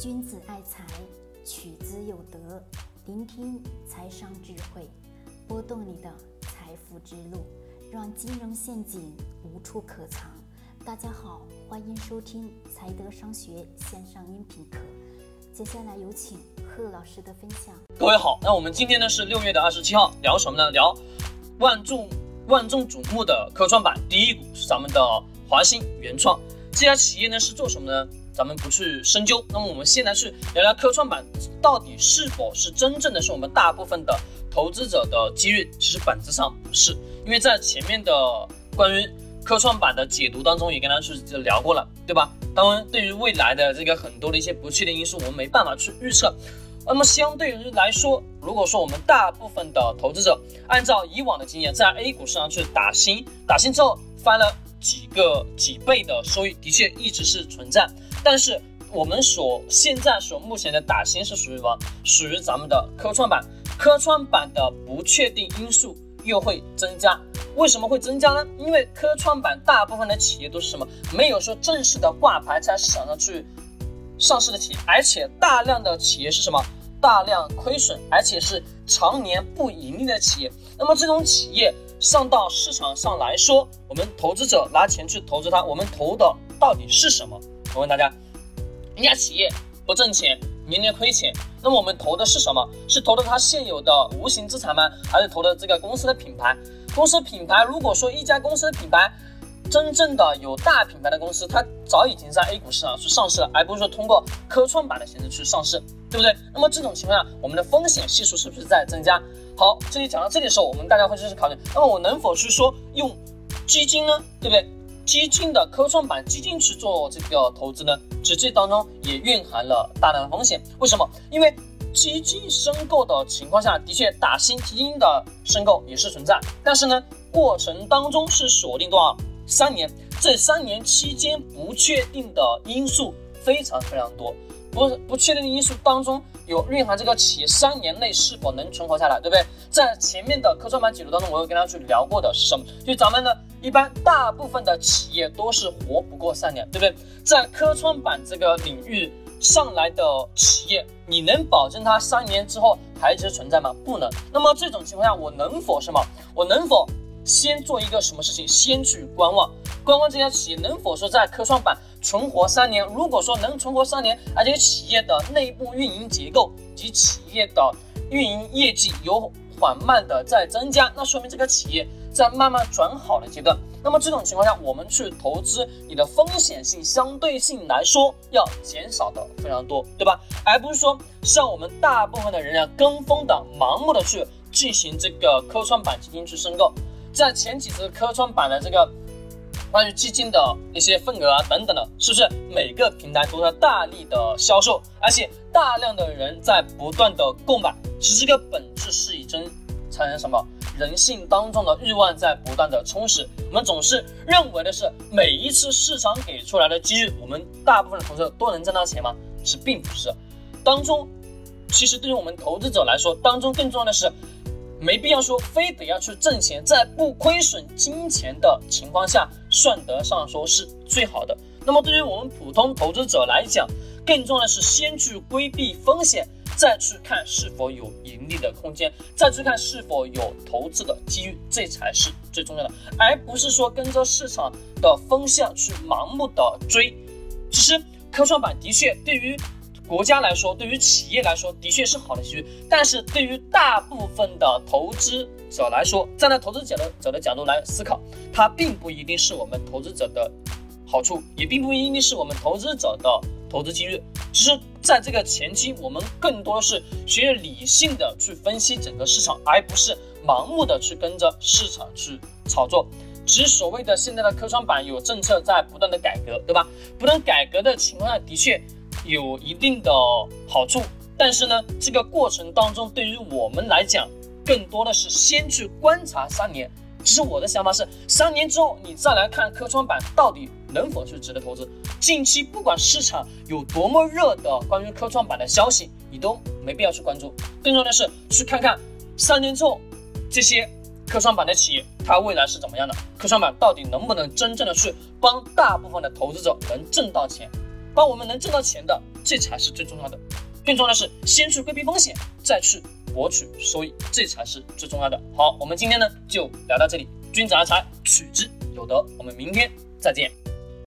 君子爱财，取之有德。聆听财商智慧，拨动你的财富之路，让金融陷阱无处可藏。大家好，欢迎收听财德商学线上音频课。接下来有请贺老师的分享。各位好，那我们今天呢是六月的二十七号，聊什么呢？聊万众万众瞩目的科创板第一股是咱们的华兴原创。这家企业呢是做什么呢？咱们不去深究。那么我们先来去聊聊科创板到底是否是真正的是我们大部分的投资者的机遇？其实本质上不是，因为在前面的关于科创板的解读当中也跟大家去聊过了，对吧？当然，对于未来的这个很多的一些不确定因素，我们没办法去预测。那么相对于来说，如果说我们大部分的投资者按照以往的经验，在 A 股市场去打新，打新之后翻了。几个几倍的收益的确一直是存在，但是我们所现在所目前的打新是属于什么？属于咱们的科创板，科创板的不确定因素又会增加。为什么会增加呢？因为科创板大部分的企业都是什么？没有说正式的挂牌在市场上去上市的企业，而且大量的企业是什么？大量亏损，而且是常年不盈利的企业。那么这种企业。上到市场上来说，我们投资者拿钱去投资它，我们投的到底是什么？我问大家，一家企业不挣钱，年年亏钱，那么我们投的是什么？是投的它现有的无形资产吗？还是投的这个公司的品牌？公司品牌，如果说一家公司的品牌，真正的有大品牌的公司，它早已经在 A 股市场去上市了，而不是说通过科创板的形式去上市，对不对？那么这种情况下，我们的风险系数是不是在增加？好，这里讲到这里的时候，我们大家会开始考虑，那么我能否去说用基金呢？对不对？基金的科创板基金去做这个投资呢？实际当中也蕴含了大量的风险。为什么？因为基金申购的情况下，的确打新基金的申购也是存在，但是呢，过程当中是锁定多少？三年。这三年期间不确定的因素非常非常多。不不确定的因素当中有蕴含这个企业三年内是否能存活下来，对不对？在前面的科创板解读当中，我有跟大家去聊过的是什么？就咱们呢，一般大部分的企业都是活不过三年，对不对？在科创板这个领域上来的企业，你能保证它三年之后还一直存在吗？不能。那么这种情况下，我能否什么？我能否先做一个什么事情？先去观望。观望这家企业能否说在科创板存活三年？如果说能存活三年，而且企业的内部运营结构及企业的运营业绩有缓慢的在增加，那说明这个企业在慢慢转好的阶段。那么这种情况下，我们去投资，你的风险性相对性来说要减少的非常多，对吧？而不是说像我们大部分的人啊，跟风的盲目的去进行这个科创板基金去申购，在前几次科创板的这个。关于基金的一些份额啊等等的，是不是每个平台都在大力的销售，而且大量的人在不断的购买？其实这个本质是已经产生什么？人性当中的欲望在不断的充实。我们总是认为的是每一次市场给出来的机遇，我们大部分的投资者都能挣到钱吗？是并不是。当中，其实对于我们投资者来说，当中更重要的是。没必要说非得要去挣钱，在不亏损金钱的情况下，算得上说是最好的。那么对于我们普通投资者来讲，更重要的是先去规避风险，再去看是否有盈利的空间，再去看是否有投资的机遇，这才是最重要的，而不是说跟着市场的风向去盲目的追。其实科创板的确对于。国家来说，对于企业来说，的确是好的机遇。但是对于大部分的投资者来说，站在投资者的者的角度来思考，它并不一定是我们投资者的好处，也并不一定是我们投资者的投资机遇。只是，在这个前期，我们更多是学理性的去分析整个市场，而不是盲目的去跟着市场去炒作。其实，所谓的现在的科创板有政策在不断的改革，对吧？不断改革的情况下，的确。有一定的好处，但是呢，这个过程当中对于我们来讲，更多的是先去观察三年。其实我的想法是，三年之后你再来看科创板到底能否去值得投资。近期不管市场有多么热的关于科创板的消息，你都没必要去关注。更重要的是去看看三年之后这些科创板的企业它未来是怎么样的，科创板到底能不能真正的去帮大部分的投资者能挣到钱。帮我们能挣到钱的这才是最重要的。更重要的是，先去规避风险，再去博取收益，这才是最重要的。好，我们今天呢就聊到这里，君子爱财，取之有德。我们明天再见。